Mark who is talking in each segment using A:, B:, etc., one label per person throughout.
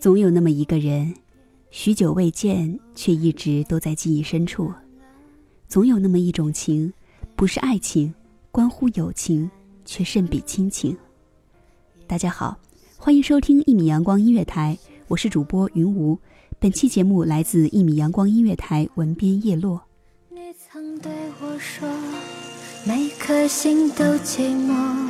A: 总有那么一个人，许久未见，却一直都在记忆深处。总有那么一种情，不是爱情，关乎友情，却胜比亲情。大家好，欢迎收听一米阳光音乐台，我是主播云无。本期节目来自一米阳光音乐台文编叶落。
B: 你曾对我说，每颗心都寂寞，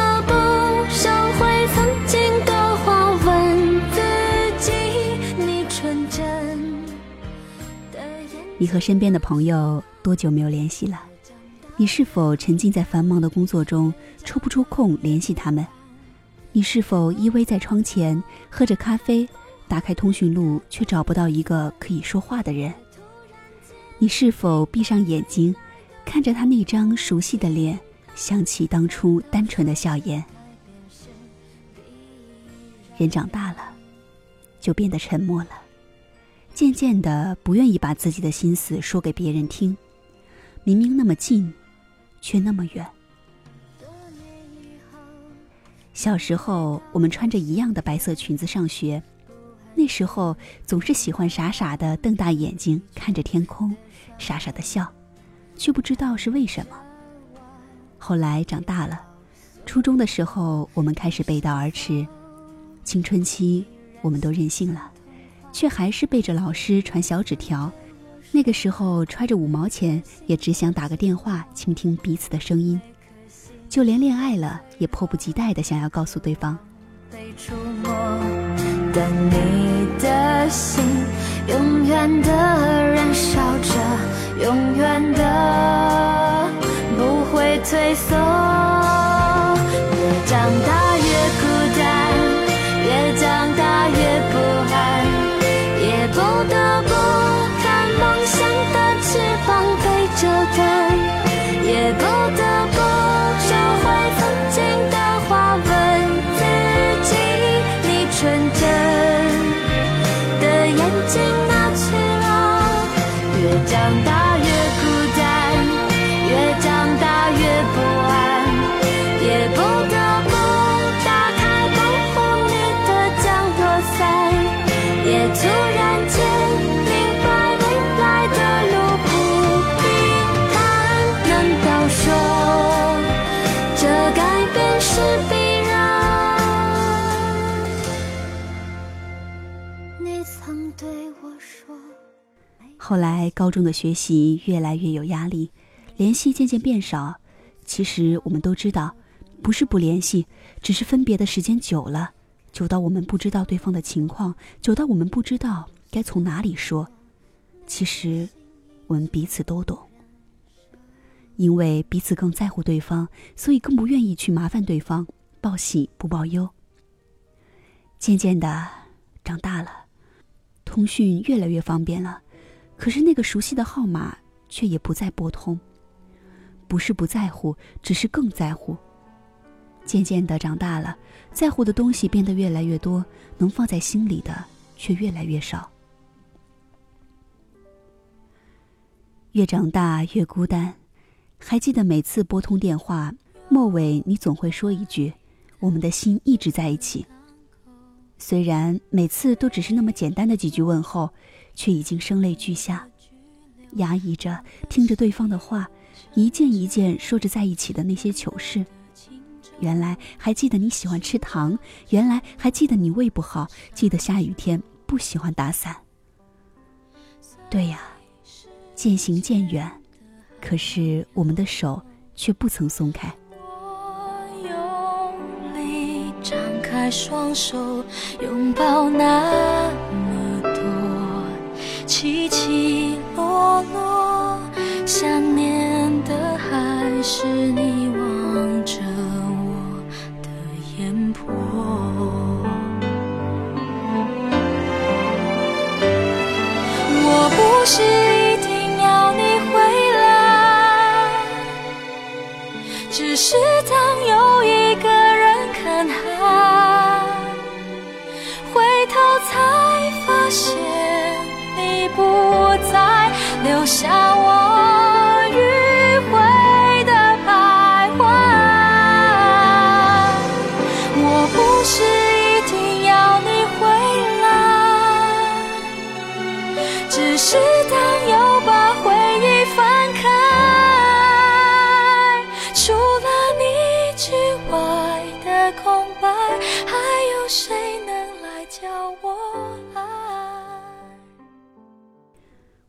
B: 你
A: 和身边的朋友多久没有联系了？你是否沉浸在繁忙的工作中，抽不出空联系他们？你是否依偎在窗前，喝着咖啡，打开通讯录，却找不到一个可以说话的人？你是否闭上眼睛，看着他那张熟悉的脸，想起当初单纯的笑颜？人长大了，就变得沉默了。渐渐的不愿意把自己的心思说给别人听，明明那么近，却那么远。小时候，我们穿着一样的白色裙子上学，那时候总是喜欢傻傻的瞪大眼睛看着天空，傻傻的笑，却不知道是为什么。后来长大了，初中的时候，我们开始背道而驰，青春期我们都任性了。却还是背着老师传小纸条。那个时候揣着五毛钱，也只想打个电话倾听彼此的声音。就连恋爱了，也迫不及待的想要告诉对方。
B: 被触摸，但你的心永远的燃烧着，永远的不会退缩。越长大
A: 后来高中的学习越来越有压力，联系渐渐变少。其实我们都知道，不是不联系，只是分别的时间久了，久到我们不知道对方的情况，久到我们不知道该从哪里说。其实，我们彼此都懂。因为彼此更在乎对方，所以更不愿意去麻烦对方，报喜不报忧。渐渐的，长大了，通讯越来越方便了。可是那个熟悉的号码却也不再拨通。不是不在乎，只是更在乎。渐渐的长大了，在乎的东西变得越来越多，能放在心里的却越来越少。越长大越孤单。还记得每次拨通电话，末尾你总会说一句：“我们的心一直在一起。”虽然每次都只是那么简单的几句问候。却已经声泪俱下，压抑着听着对方的话，一件一件说着在一起的那些糗事。原来还记得你喜欢吃糖，原来还记得你胃不好，记得下雨天不喜欢打伞。对呀，渐行渐远，可是我们的手却不曾松开。
B: 用力张开双手，拥抱那。起起落落，想念的还是你望着我的眼波。我不是我爱？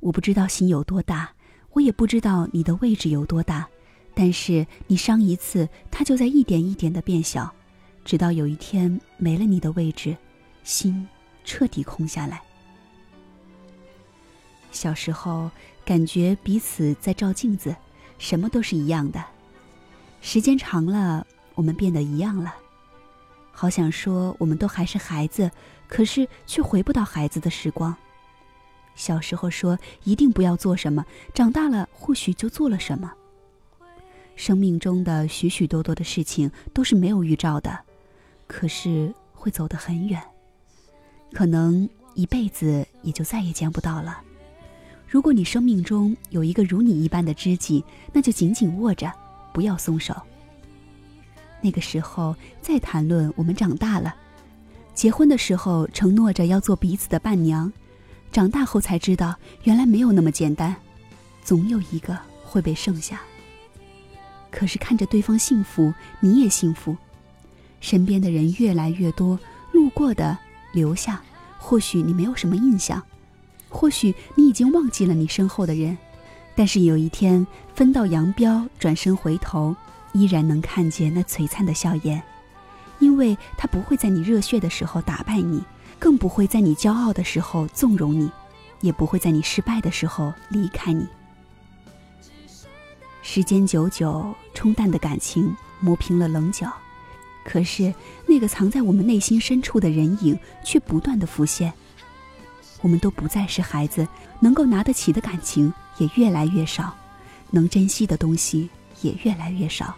A: 我不知道心有多大，我也不知道你的位置有多大，但是你伤一次，它就在一点一点的变小，直到有一天没了你的位置，心彻底空下来。小时候感觉彼此在照镜子，什么都是一样的，时间长了，我们变得一样了。好想说我们都还是孩子，可是却回不到孩子的时光。小时候说一定不要做什么，长大了或许就做了什么。生命中的许许多多的事情都是没有预兆的，可是会走得很远，可能一辈子也就再也见不到了。如果你生命中有一个如你一般的知己，那就紧紧握着，不要松手。那个时候再谈论我们长大了，结婚的时候承诺着要做彼此的伴娘。长大后才知道，原来没有那么简单，总有一个会被剩下。可是看着对方幸福，你也幸福。身边的人越来越多，路过的留下，或许你没有什么印象，或许你已经忘记了你身后的人，但是有一天分道扬镳，转身回头，依然能看见那璀璨的笑颜，因为他不会在你热血的时候打败你。更不会在你骄傲的时候纵容你，也不会在你失败的时候离开你。时间久久，冲淡的感情磨平了棱角，可是那个藏在我们内心深处的人影却不断的浮现。我们都不再是孩子，能够拿得起的感情也越来越少，能珍惜的东西也越来越少。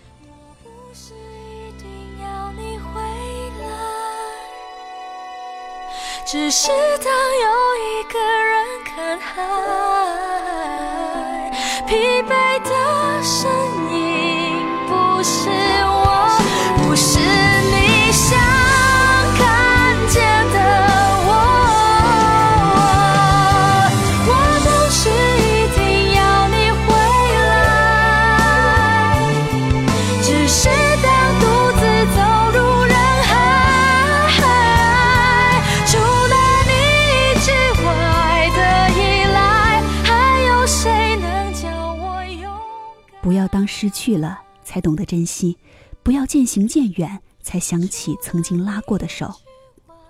B: 只是当又一个人看海，疲惫的身影不是
A: 当失去了，才懂得珍惜；不要渐行渐远，才想起曾经拉过的手。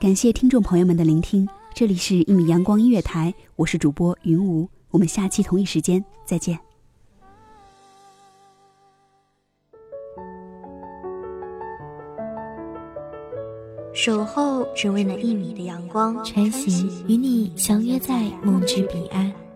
A: 感谢听众朋友们的聆听，这里是《一米阳光音乐台》，我是主播云无，我们下期同一时间再见。
C: 守候只为那一米的阳光，
D: 穿行与你相约在梦之彼岸。